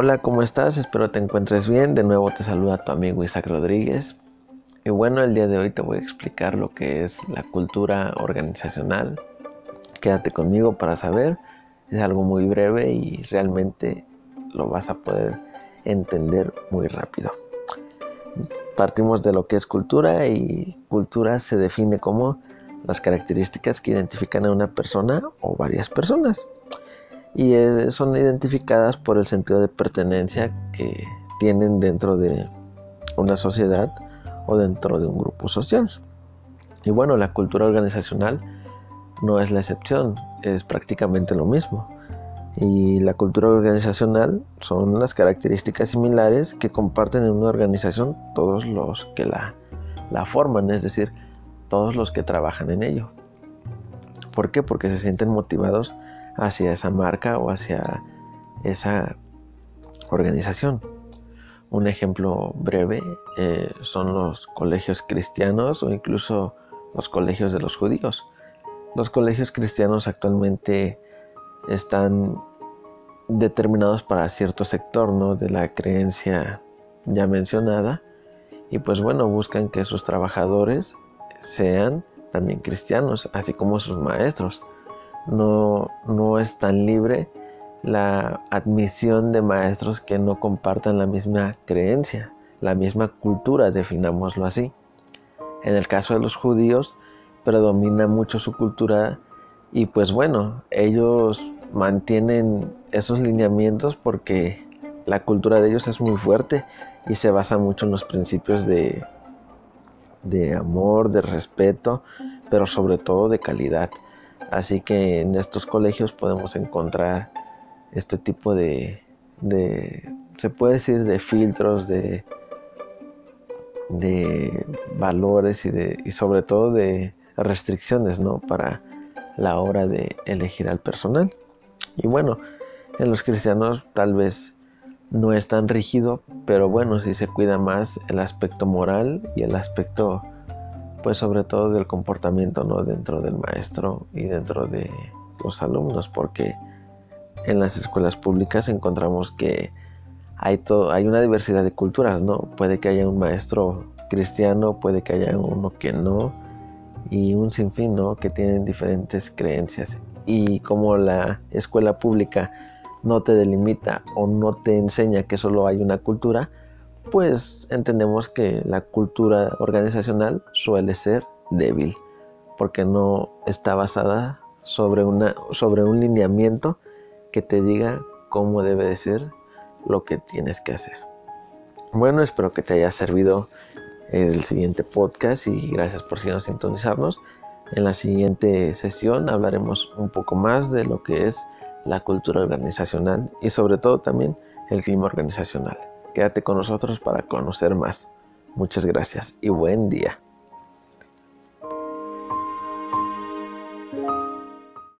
Hola, ¿cómo estás? Espero te encuentres bien. De nuevo te saluda tu amigo Isaac Rodríguez. Y bueno, el día de hoy te voy a explicar lo que es la cultura organizacional. Quédate conmigo para saber. Es algo muy breve y realmente lo vas a poder entender muy rápido. Partimos de lo que es cultura y cultura se define como las características que identifican a una persona o varias personas y eh, son identificadas por el sentido de pertenencia que tienen dentro de una sociedad o dentro de un grupo social. Y bueno, la cultura organizacional no es la excepción, es prácticamente lo mismo. Y la cultura organizacional son las características similares que comparten en una organización todos los que la, la forman, es decir, todos los que trabajan en ello. ¿Por qué? Porque se sienten motivados hacia esa marca o hacia esa organización. Un ejemplo breve eh, son los colegios cristianos o incluso los colegios de los judíos. Los colegios cristianos actualmente están determinados para cierto sector ¿no? de la creencia ya mencionada y pues bueno buscan que sus trabajadores sean también cristianos así como sus maestros no, no es tan libre la admisión de maestros que no compartan la misma creencia, la misma cultura, definámoslo así. En el caso de los judíos, predomina mucho su cultura y pues bueno, ellos mantienen esos lineamientos porque la cultura de ellos es muy fuerte y se basa mucho en los principios de, de amor, de respeto, pero sobre todo de calidad. Así que en estos colegios podemos encontrar este tipo de, se puede decir, de filtros, de, de valores y, de, y sobre todo de restricciones, ¿no? Para la hora de elegir al personal. Y bueno, en los cristianos tal vez no es tan rígido, pero bueno, si se cuida más el aspecto moral y el aspecto pues sobre todo del comportamiento ¿no? dentro del maestro y dentro de los alumnos, porque en las escuelas públicas encontramos que hay, todo, hay una diversidad de culturas, ¿no? Puede que haya un maestro cristiano, puede que haya uno que no, y un sinfín, ¿no? Que tienen diferentes creencias. Y como la escuela pública no te delimita o no te enseña que solo hay una cultura, pues entendemos que la cultura organizacional suele ser débil, porque no está basada sobre, una, sobre un lineamiento que te diga cómo debe de ser lo que tienes que hacer. Bueno, espero que te haya servido el siguiente podcast y gracias por sintonizarnos. En la siguiente sesión hablaremos un poco más de lo que es la cultura organizacional y sobre todo también el clima organizacional. Quédate con nosotros para conocer más. Muchas gracias y buen día.